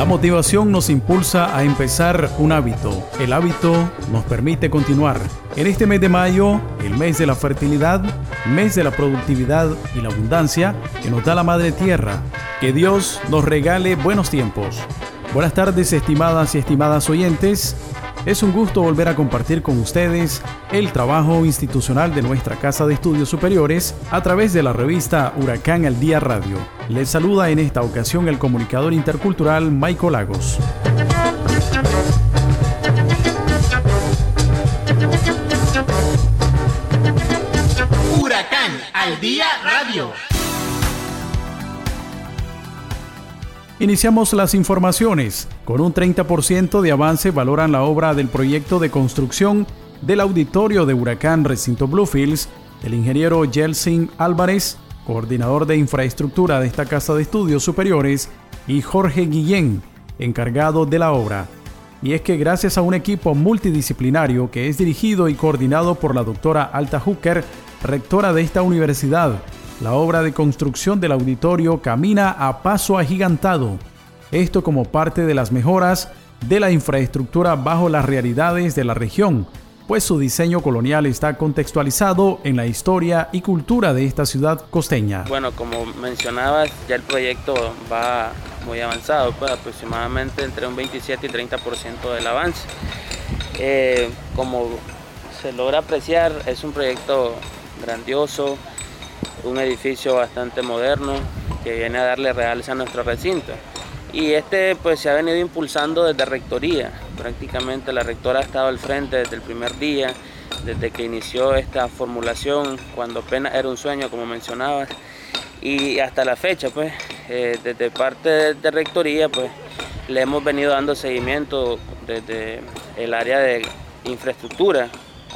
La motivación nos impulsa a empezar un hábito. El hábito nos permite continuar. En este mes de mayo, el mes de la fertilidad, mes de la productividad y la abundancia que nos da la Madre Tierra. Que Dios nos regale buenos tiempos. Buenas tardes, estimadas y estimadas oyentes. Es un gusto volver a compartir con ustedes el trabajo institucional de nuestra Casa de Estudios Superiores a través de la revista Huracán al Día Radio. Les saluda en esta ocasión el comunicador intercultural Michael Lagos. Huracán al Día Iniciamos las informaciones. Con un 30% de avance valoran la obra del proyecto de construcción del auditorio de Huracán Recinto Bluefields. El ingeniero Yeltsin Álvarez, coordinador de infraestructura de esta casa de estudios superiores, y Jorge Guillén, encargado de la obra. Y es que gracias a un equipo multidisciplinario que es dirigido y coordinado por la doctora Alta Hooker, rectora de esta universidad, la obra de construcción del auditorio camina a paso agigantado. Esto como parte de las mejoras de la infraestructura bajo las realidades de la región, pues su diseño colonial está contextualizado en la historia y cultura de esta ciudad costeña. Bueno, como mencionabas, ya el proyecto va muy avanzado, pues aproximadamente entre un 27 y 30% del avance. Eh, como se logra apreciar, es un proyecto grandioso, un edificio bastante moderno que viene a darle realce a nuestro recinto. Y este pues se ha venido impulsando desde rectoría, prácticamente la rectora ha estado al frente desde el primer día, desde que inició esta formulación, cuando apenas era un sueño como mencionabas, y hasta la fecha pues eh, desde parte de rectoría pues le hemos venido dando seguimiento desde el área de infraestructura,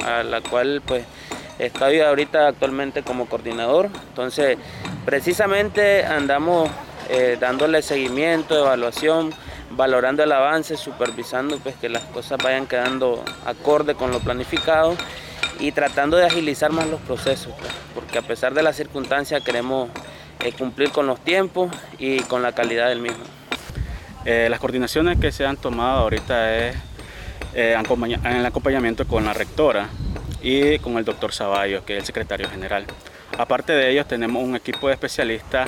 a la cual pues Estoy ahorita actualmente como coordinador, entonces precisamente andamos eh, dándole seguimiento, evaluación, valorando el avance, supervisando pues, que las cosas vayan quedando acorde con lo planificado y tratando de agilizar más los procesos, pues, porque a pesar de las circunstancias queremos eh, cumplir con los tiempos y con la calidad del mismo. Eh, las coordinaciones que se han tomado ahorita es en el acompañamiento con la rectora, y con el doctor Zavallo, que es el secretario general. Aparte de ellos, tenemos un equipo de especialistas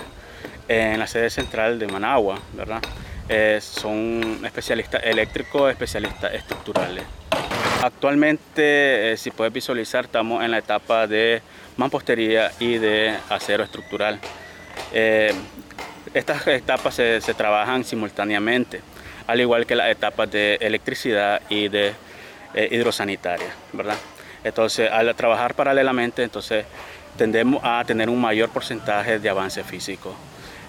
en la sede central de Managua, ¿verdad? Eh, son especialistas eléctricos, especialistas estructurales. Actualmente, eh, si puedes visualizar, estamos en la etapa de mampostería y de acero estructural. Eh, estas etapas se, se, trabajan simultáneamente, al igual que las etapas de electricidad y de hidrosanitaria, ¿verdad? Entonces, al trabajar paralelamente, entonces tendemos a tener un mayor porcentaje de avance físico.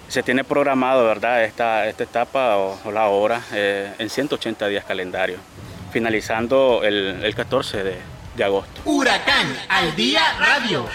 Se tiene programado, ¿verdad?, esta, esta etapa o, la obra eh, en 180 días calendario, finalizando el, el 14 de, de agosto. Huracán al día radio.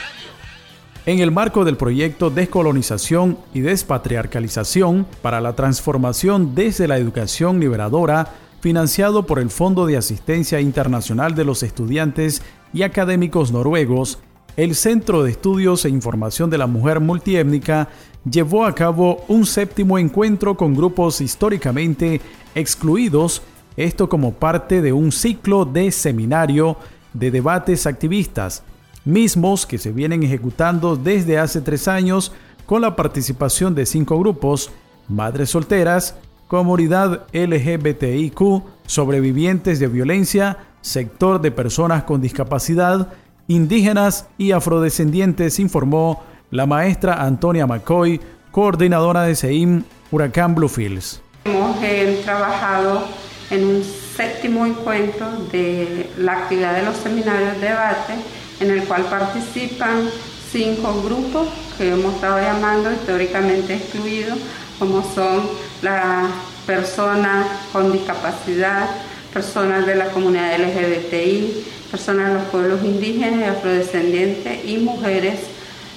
En el marco del proyecto Descolonización y Despatriarcalización para la transformación desde la educación liberadora, financiado por el Fondo de Asistencia Internacional de los Estudiantes y Académicos Noruegos, el Centro de Estudios e Información de la Mujer Multiétnica llevó a cabo un séptimo encuentro con grupos históricamente excluidos, esto como parte de un ciclo de seminario de debates activistas, mismos que se vienen ejecutando desde hace tres años con la participación de cinco grupos, madres solteras, comunidad LGBTIQ, sobrevivientes de violencia, sector de personas con discapacidad, indígenas y afrodescendientes, informó la maestra Antonia McCoy, coordinadora de SEIM Huracán Bluefields. Hemos eh, trabajado en un séptimo encuentro de la actividad de los seminarios de debate, en el cual participan cinco grupos que hemos estado llamando históricamente excluidos, como son las personas con discapacidad, personas de la comunidad LGBTI, personas de los pueblos indígenas y afrodescendientes y mujeres,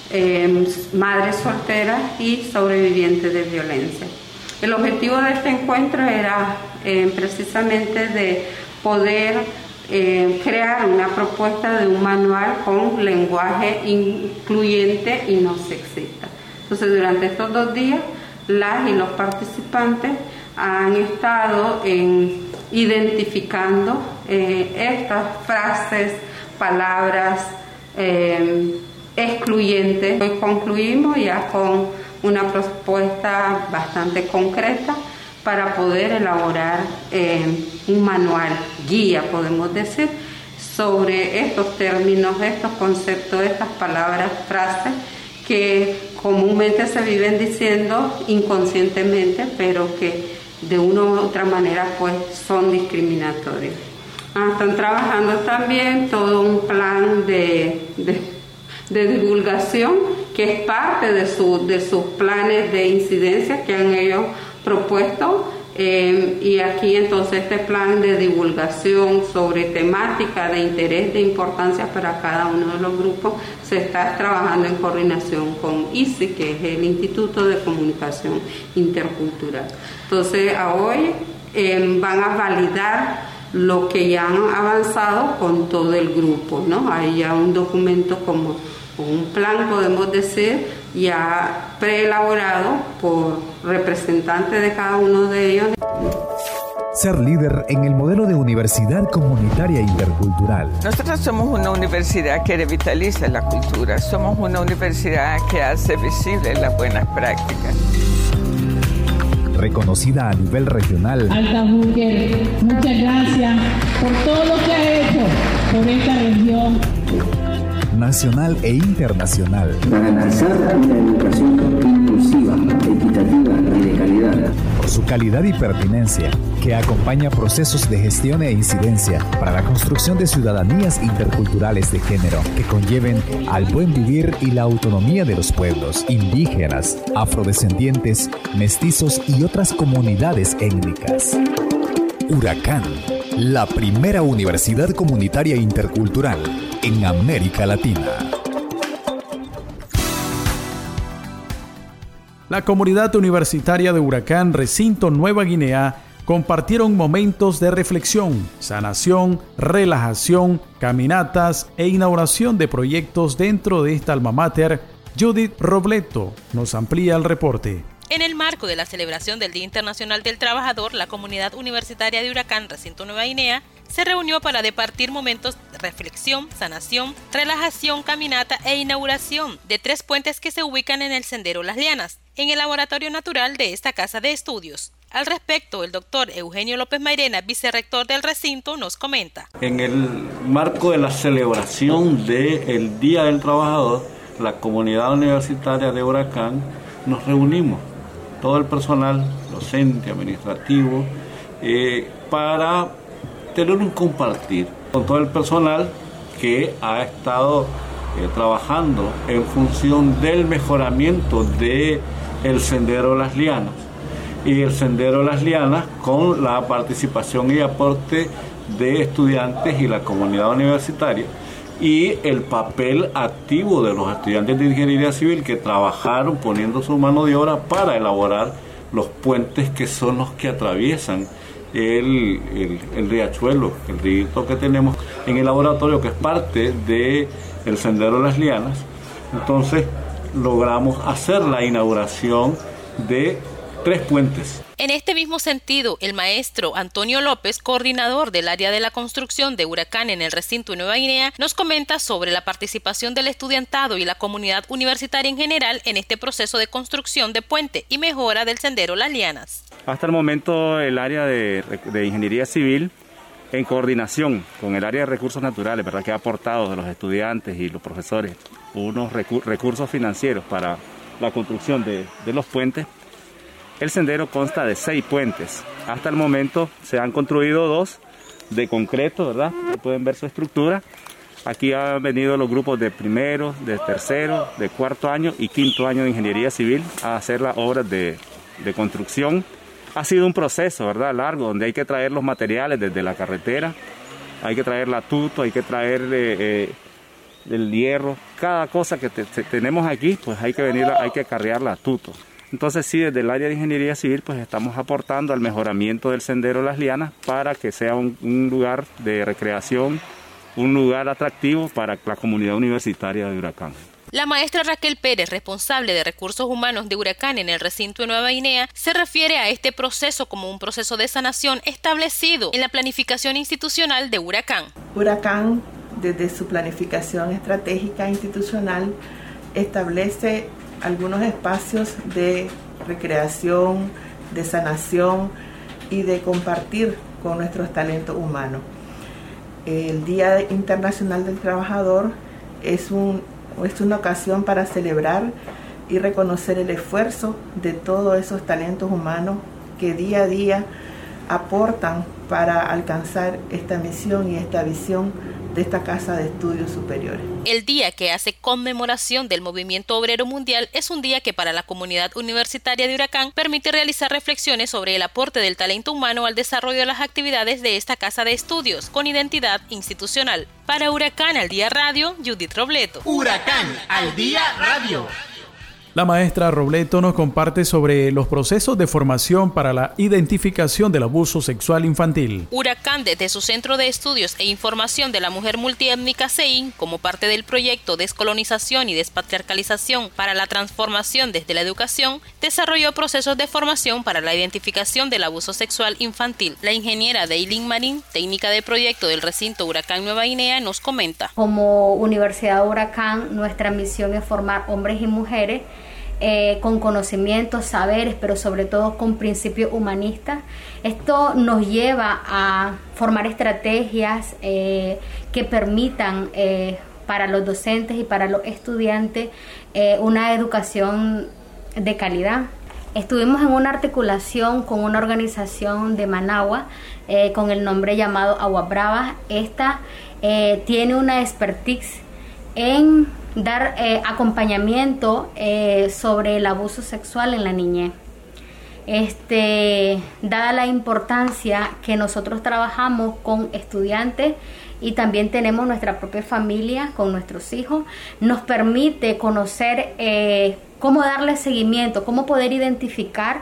em, madres solteras y sobrevivientes de violencia. El objetivo de este encuentro era em, precisamente de poder em, crear una propuesta de un manual con lenguaje incluyente y no sexista. Entonces, durante estos dos días, las y los participantes han estado identificando eh, estas frases, palabras eh, excluyentes. Hoy concluimos ya con una propuesta bastante concreta para poder elaborar eh, un manual, guía, podemos decir, sobre estos términos, estos conceptos, estas palabras, frases que comúnmente se viven diciendo inconscientemente, pero que de una u otra manera pues son discriminatorios. Ah, están trabajando también todo un plan de, de, divulgación que es parte de, su, de sus planes de incidencia que han ellos propuesto eh, y aquí entonces este plan de divulgación sobre temática de interés, de importancia para cada uno de los grupos, se está trabajando en coordinación con ICI, que es el Instituto de Comunicación Intercultural. Entonces, hoy eh, van a validar lo que ya han avanzado con todo el grupo, ¿no? Hay ya un documento como un plan, podemos decir, ya preelaborado por representantes de cada uno de ellos. Ser líder en el modelo de universidad comunitaria intercultural. Nosotros somos una universidad que revitaliza la cultura, somos una universidad que hace visible las buenas prácticas. Reconocida a nivel regional. Alta muchas gracias por todo lo que ha hecho por esta región nacional e internacional. Garantizar una educación inclusiva, equitativa y de calidad. Por su calidad y pertinencia, que acompaña procesos de gestión e incidencia para la construcción de ciudadanías interculturales de género que conlleven al buen vivir y la autonomía de los pueblos indígenas, afrodescendientes, mestizos y otras comunidades étnicas. Huracán, la primera universidad comunitaria intercultural en América Latina. La comunidad universitaria de Huracán Recinto Nueva Guinea compartieron momentos de reflexión, sanación, relajación, caminatas e inauguración de proyectos dentro de esta alma mater. Judith Robleto nos amplía el reporte. En el marco de la celebración del Día Internacional del Trabajador, la comunidad universitaria de Huracán Recinto Nueva Guinea se reunió para departir momentos de reflexión, sanación, relajación, caminata e inauguración de tres puentes que se ubican en el Sendero Las Lianas, en el laboratorio natural de esta casa de estudios. Al respecto, el doctor Eugenio López Mairena, vicerrector del recinto, nos comenta. En el marco de la celebración del Día del Trabajador, la comunidad universitaria de Huracán nos reunimos todo el personal docente, administrativo, eh, para tener un compartir con todo el personal que ha estado eh, trabajando en función del mejoramiento de el sendero Las Lianas. Y el sendero Las Lianas con la participación y aporte de estudiantes y la comunidad universitaria y el papel activo de los estudiantes de ingeniería civil que trabajaron poniendo su mano de obra para elaborar los puentes que son los que atraviesan el, el, riachuelo, el río que tenemos en el laboratorio que es parte del el Sendero de las Lianas. Entonces logramos hacer la inauguración de tres puentes en este mismo sentido, el maestro Antonio López, coordinador del área de la construcción de Huracán en el recinto de Nueva Guinea, nos comenta sobre la participación del estudiantado y la comunidad universitaria en general en este proceso de construcción de puente y mejora del sendero Las Lianas. Hasta el momento, el área de, ingeniería civil en coordinación con el área de recursos naturales, ¿verdad? que ha aportado de los estudiantes y los profesores unos recursos financieros para la construcción de los puentes, el sendero consta de seis puentes. Hasta el momento se han construido dos de concreto, ¿verdad? Pueden ver su estructura. Aquí han venido los grupos de primero, de tercero, de cuarto año y quinto año de ingeniería civil a hacer las obras de, construcción ha sido un proceso, ¿verdad? Largo, donde hay que traer los materiales desde la carretera, hay que traer la tuto, hay que traer eh, el hierro, cada cosa que tenemos aquí, pues hay que venir, hay que carrear la tuto. Entonces sí, desde el área de ingeniería civil, pues estamos aportando al mejoramiento del sendero Las Lianas para que sea un, un lugar de recreación, un lugar atractivo para la comunidad universitaria de Huracán. La maestra Raquel Pérez, responsable de recursos humanos de Huracán en el recinto de Nueva Guinea, se refiere a este proceso como un proceso de sanación establecido en la planificación institucional de Huracán. Huracán, desde su planificación estratégica institucional, establece algunos espacios de recreación, de sanación y de compartir con nuestros talentos humanos. El Día Internacional del Trabajador es un es una ocasión para celebrar y reconocer el esfuerzo de todos esos talentos humanos que día a día aportan para alcanzar esta misión y esta visión de esta Casa de Estudios Superiores. El día que hace conmemoración del movimiento obrero mundial es un día que para la comunidad universitaria de Huracán permite realizar reflexiones sobre el aporte del talento humano al desarrollo de las actividades de esta Casa de Estudios con identidad institucional. Para Huracán al Día Radio, Judith Robleto. Huracán al Día Radio. La maestra Robleto nos comparte sobre los procesos de formación para la identificación del abuso sexual infantil. Huracán, desde su Centro de Estudios e Información de la Mujer Multiétnica CEIN, como parte del proyecto Descolonización y Despatriarcalización para la Transformación desde la Educación, desarrolló procesos de formación para la identificación del abuso sexual infantil. La ingeniera Deilin Marín, técnica de proyecto del recinto Huracán Nueva Guinea, nos comenta. Como Universidad Huracán, nuestra misión es formar hombres y mujeres eh, con conocimientos, saberes, pero sobre todo con principios humanistas. Esto nos lleva a formar estrategias eh, que permitan eh, para los docentes y para los estudiantes una educación de calidad. Estuvimos en una articulación con una organización de Managua con el nombre llamado Agua Brava. Esta tiene una expertise en dar eh, acompañamiento eh, sobre el abuso sexual en la niñez. Este, dada la importancia que nosotros trabajamos con estudiantes y también tenemos nuestra propia familia con nuestros hijos, nos permite conocer eh, cómo darle seguimiento, cómo poder identificar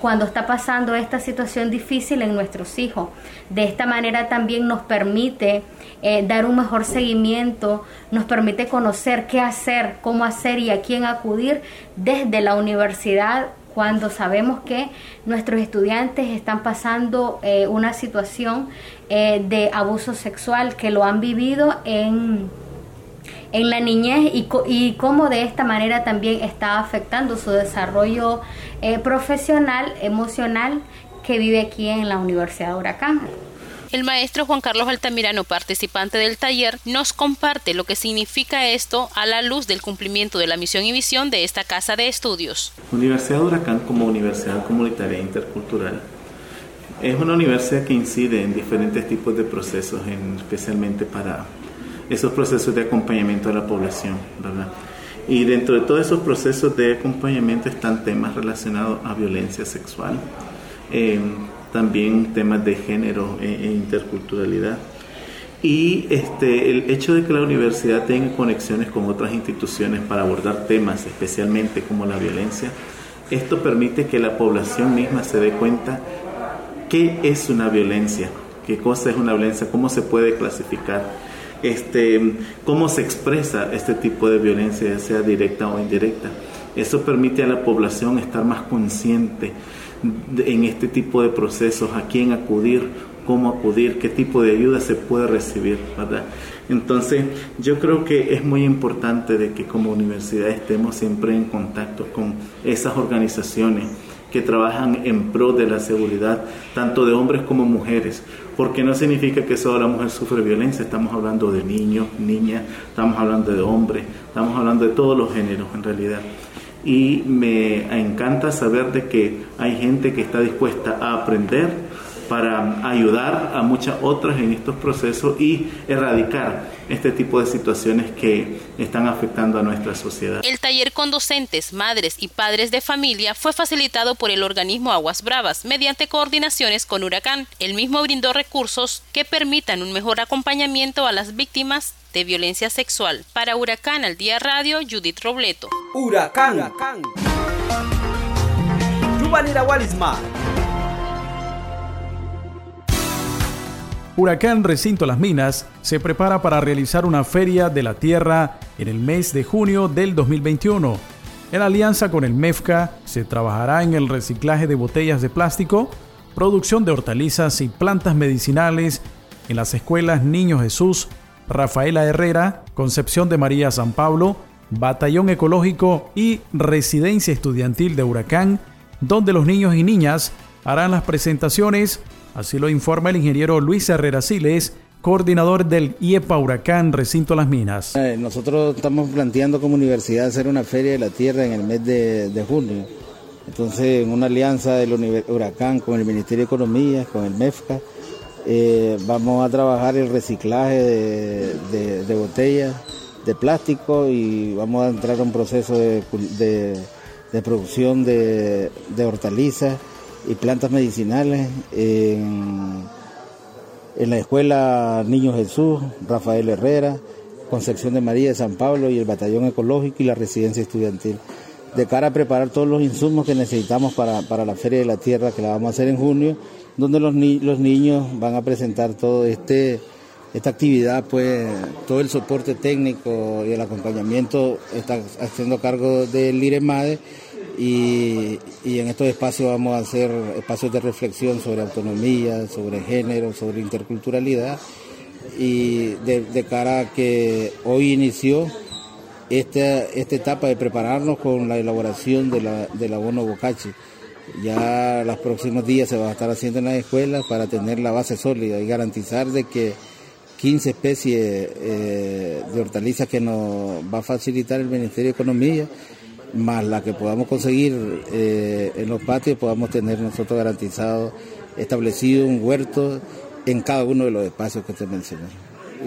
cuando está pasando esta situación difícil en nuestros hijos. De esta manera también nos permite eh, dar un mejor seguimiento, nos permite conocer qué hacer, cómo hacer y a quién acudir desde la universidad cuando sabemos que nuestros estudiantes están pasando eh, una situación eh, de abuso sexual, que lo han vivido en, en la niñez y, y cómo de esta manera también está afectando su desarrollo profesional, emocional que vive aquí en la Universidad de Huracán. El maestro Juan Carlos Altamirano, participante del taller, nos comparte lo que significa esto a la luz del cumplimiento de la misión y visión de esta casa de estudios. Universidad de Huracán como universidad comunitaria intercultural es una universidad que incide en diferentes tipos de procesos, especialmente para esos procesos de acompañamiento a la población, ¿verdad? Y dentro de todos esos procesos de acompañamiento están temas relacionados a violencia sexual, eh, también temas de género e, e, interculturalidad. Y este, el hecho de que la universidad tenga conexiones con otras instituciones para abordar temas, especialmente como la violencia, esto permite que la población misma se dé cuenta qué es una violencia, qué cosa es una violencia, cómo se puede clasificar, este, cómo se expresa este tipo de violencia, sea directa o indirecta. Eso permite a la población estar más consciente en este tipo de procesos, a quién acudir, cómo acudir, qué tipo de ayuda se puede recibir, ¿verdad? Entonces, yo creo que es muy importante de que como universidad estemos siempre en contacto con esas organizaciones que trabajan en pro de la seguridad, tanto de hombres como mujeres, porque no significa que solo la mujer sufre violencia, estamos hablando de niños, niñas, estamos hablando de hombres, estamos hablando de todos los géneros en realidad. Y me encanta saber de que hay gente que está dispuesta a aprender para ayudar a muchas otras en estos procesos y erradicar este tipo de situaciones que están afectando a nuestra sociedad. El taller con docentes, madres y padres de familia fue facilitado por el organismo Aguas Bravas mediante coordinaciones con Huracán. El mismo brindó recursos que permitan un mejor acompañamiento a las víctimas de violencia sexual. Para Huracán al Día Radio, Judith Robleto. Huracán. Huracán. Huracán Recinto Las Minas se prepara para realizar una feria de la tierra en el mes de junio del 2021. En alianza con el MEFCA se trabajará en el reciclaje de botellas de plástico, producción de hortalizas y plantas medicinales en las escuelas Niño Jesús, Rafaela Herrera, Concepción de María San Pablo, Batallón Ecológico y Residencia Estudiantil de Huracán, donde los niños y niñas harán las presentaciones Así lo informa el ingeniero Luis Herrera Siles, coordinador del IEPA Huracán Recinto Las Minas. Eh, nosotros estamos planteando como universidad hacer una feria de la tierra en el mes de, junio. Entonces, en una alianza del Huracán con el Ministerio de Economía, con el MEFCA, eh, vamos a trabajar el reciclaje de, botellas de plástico y vamos a entrar a un proceso de, producción de hortalizas y plantas medicinales en, la escuela Niño Jesús, Rafael Herrera, Concepción de María de San Pablo y el Batallón Ecológico y la Residencia Estudiantil, de cara a preparar todos los insumos que necesitamos para, la Feria de la Tierra que la vamos a hacer en junio, donde los, los niños van a presentar todo este esta actividad, pues todo el soporte técnico y el acompañamiento está haciendo cargo del IREMADE y, en estos espacios vamos a hacer espacios de reflexión sobre autonomía, sobre género, sobre interculturalidad y de, cara a que hoy inició esta, esta etapa de prepararnos con la elaboración de la, del abono Bocachi. Ya los próximos días se va a estar haciendo en las escuelas para tener la base sólida y garantizar de que 15 especies eh, de hortalizas que nos va a facilitar el Ministerio de Economía más la que podamos conseguir eh, en los patios, podamos tener nosotros garantizado, establecido un huerto en cada uno de los espacios que te mencioné.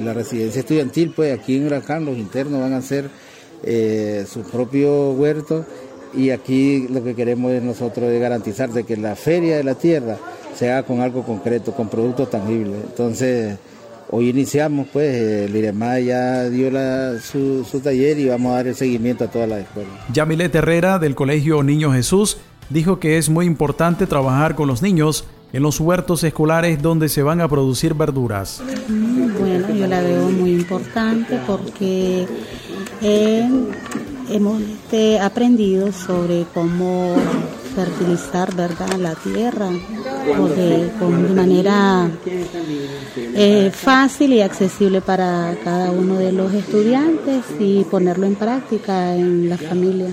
La residencia estudiantil, pues aquí en Huracán los internos van a hacer eh, su propio huerto y aquí lo que queremos es nosotros es garantizar de que la feria de la tierra se haga con algo concreto, con productos tangibles. Entonces, Hoy iniciamos, pues, el IREMA ya dio su, taller y vamos a dar el seguimiento a todas las escuelas. Yamilet Herrera, del Colegio Niño Jesús, dijo que es muy importante trabajar con los niños en los huertos escolares donde se van a producir verduras. Bueno, yo la veo muy importante porque hemos este, aprendido sobre cómo fertilizar verdad la tierra de, manera eh, fácil y accesible para cada uno de los estudiantes y ponerlo en práctica en la familia.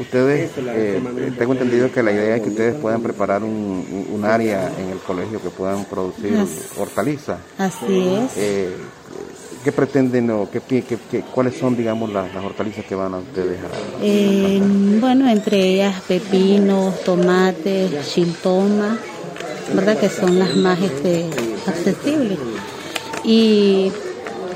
Ustedes, eh, tengo entendido que la idea es que ustedes puedan preparar un, área en el colegio que puedan producir hortalizas. Así es. Eh, ¿Qué pretenden o qué, qué, cuáles son, digamos, las, hortalizas que van a ustedes a eh, Bueno, entre ellas pepinos, tomates, chiltoma, ¿verdad? Que son las más este, accesibles. Y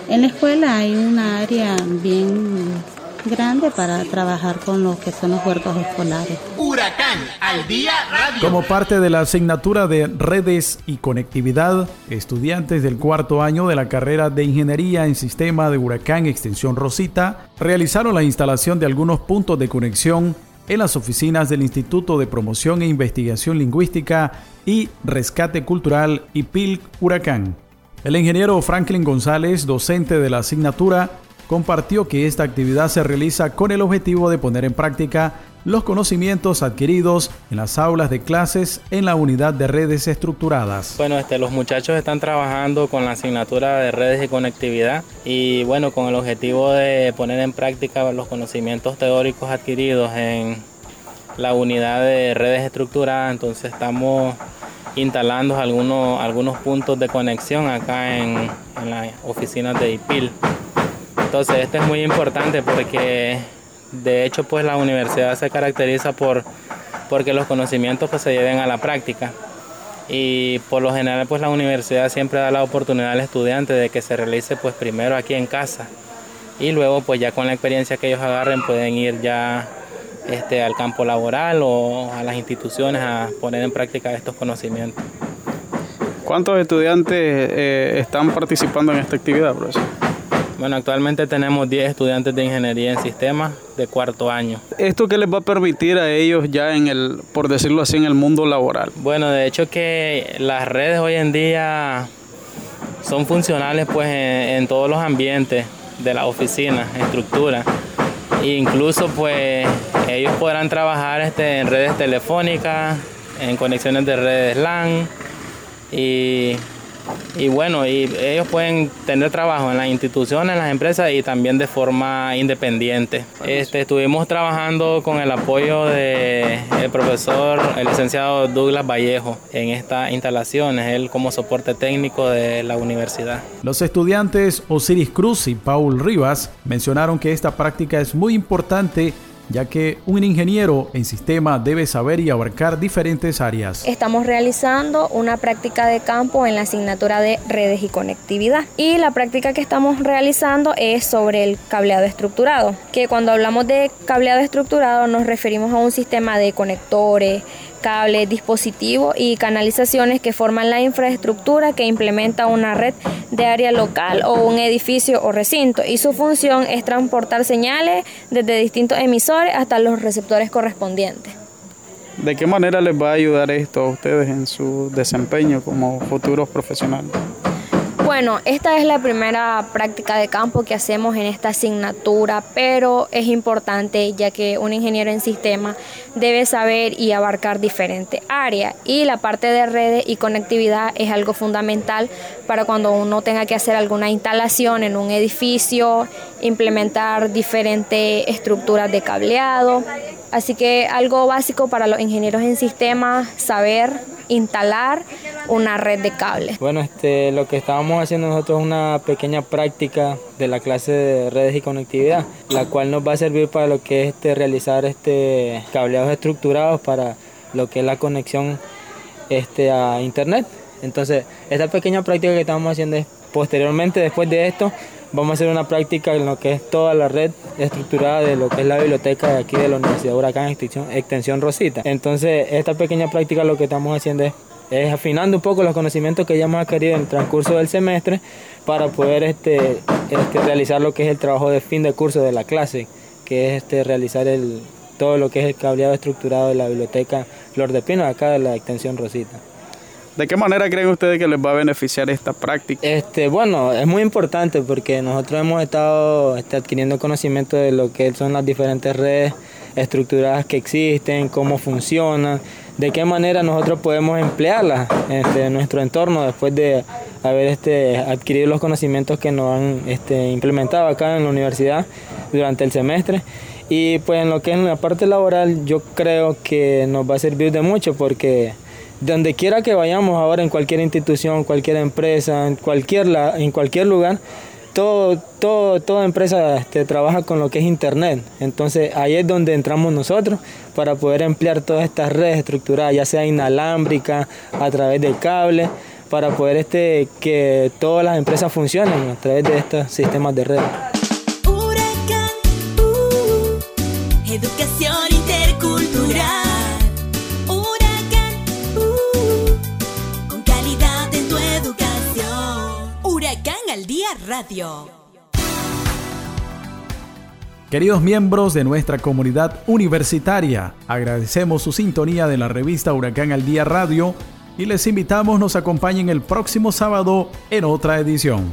en la escuela hay una área bien grande para trabajar con los que son los huertos escolares. Huracán al día radio. Como parte de la asignatura de redes y conectividad, estudiantes del cuarto año de la carrera de Ingeniería en Sistema de Huracán Extensión Rosita realizaron la instalación de algunos puntos de conexión en las oficinas del Instituto de Promoción e Investigación Lingüística y Rescate Cultural IPIL Huracán. El ingeniero Franklin González, docente de la asignatura, compartió que esta actividad se realiza con el objetivo de poner en práctica los conocimientos adquiridos en las aulas de clases en la unidad de redes estructuradas. Bueno, este, los muchachos están trabajando con la asignatura de redes y conectividad y bueno, con el objetivo de poner en práctica los conocimientos teóricos adquiridos en la unidad de redes estructuradas, entonces estamos instalando algunos, algunos puntos de conexión acá en, en las oficinas de IPIL. Entonces esto es muy importante porque de hecho pues la universidad se caracteriza por porque los conocimientos pues, se lleven a la práctica. y por lo general pues la universidad siempre da la oportunidad al estudiante de que se realice pues primero aquí en casa y luego pues ya con la experiencia que ellos agarren pueden ir ya este, al campo laboral o a las instituciones a poner en práctica estos conocimientos. ¿Cuántos estudiantes eh, están participando en esta actividad, profesor? Bueno, actualmente tenemos 10 estudiantes de ingeniería en sistemas de cuarto año. ¿Esto qué les va a permitir a ellos ya en el, por decirlo así, en el mundo laboral? Bueno, de hecho que las redes hoy en día son funcionales pues en, todos los ambientes de la oficina, estructura. E incluso pues ellos podrán trabajar este, en redes telefónicas, en conexiones de redes LAN y y bueno, y ellos pueden tener trabajo en las instituciones, en las empresas y también de forma independiente. Este, estuvimos trabajando con el apoyo del profesor, el licenciado Douglas Vallejo, en estas instalaciones, él como soporte técnico de la universidad. Los estudiantes Osiris Cruz y Paul Rivas mencionaron que esta práctica es muy importante ya que un ingeniero en sistema debe saber y abarcar diferentes áreas. Estamos realizando una práctica de campo en la asignatura de redes y conectividad y la práctica que estamos realizando es sobre el cableado estructurado, que cuando hablamos de cableado estructurado nos referimos a un sistema de conectores, cables, dispositivos y canalizaciones que forman la infraestructura que implementa una red de área local o un edificio o recinto y su función es transportar señales desde distintos emisores hasta los receptores correspondientes. ¿De qué manera les va a ayudar esto a ustedes en su desempeño como futuros profesionales? Bueno, esta es la primera práctica de campo que hacemos en esta asignatura, pero es importante ya que un ingeniero en sistema debe saber y abarcar diferentes áreas y la parte de redes y conectividad es algo fundamental para cuando uno tenga que hacer alguna instalación en un edificio, implementar diferentes estructuras de cableado. Así que algo básico para los ingenieros en sistemas, saber instalar una red de cables. Bueno, este, lo que estábamos haciendo nosotros es una pequeña práctica de la clase de redes y conectividad, la cual nos va a servir para lo que es este, realizar este, cableados estructurados para lo que es la conexión este, a internet. Entonces, esta pequeña práctica que estamos haciendo es posteriormente, después de esto, vamos a hacer una práctica en lo que es toda la red estructurada de lo que es la biblioteca de aquí de la Universidad de Huracán Extensión, Rosita. Entonces, esta pequeña práctica lo que estamos haciendo es, afinando un poco los conocimientos que ya hemos adquirido en el transcurso del semestre para poder este, este, realizar lo que es el trabajo de fin de curso de la clase, que es este, realizar el, todo lo que es el cableado estructurado de la biblioteca Flor de Pino, acá de la Extensión Rosita. ¿De qué manera creen ustedes que les va a beneficiar esta práctica? Este, bueno, es muy importante porque nosotros hemos estado este, adquiriendo conocimiento de lo que son las diferentes redes estructuradas que existen, cómo funcionan, de qué manera nosotros podemos emplearlas este, en nuestro entorno después de haber este, adquirido los conocimientos que nos han este, implementado acá en la universidad durante el semestre. Y pues en lo que es la parte laboral yo creo que nos va a servir de mucho porque donde quiera que vayamos ahora en cualquier institución, cualquier empresa, en cualquier, en cualquier lugar, todo, todo, toda empresa este, trabaja con lo que es Internet. Entonces ahí es donde entramos nosotros para poder emplear todas estas redes estructuradas, ya sea inalámbrica, a través de cable, para poder este, que todas las empresas funcionen a través de estos sistemas de red. Uh, educación intercultural. Radio. Queridos miembros de nuestra comunidad universitaria, agradecemos su sintonía de la revista Huracán al Día Radio y les invitamos nos acompañen el próximo sábado en otra edición.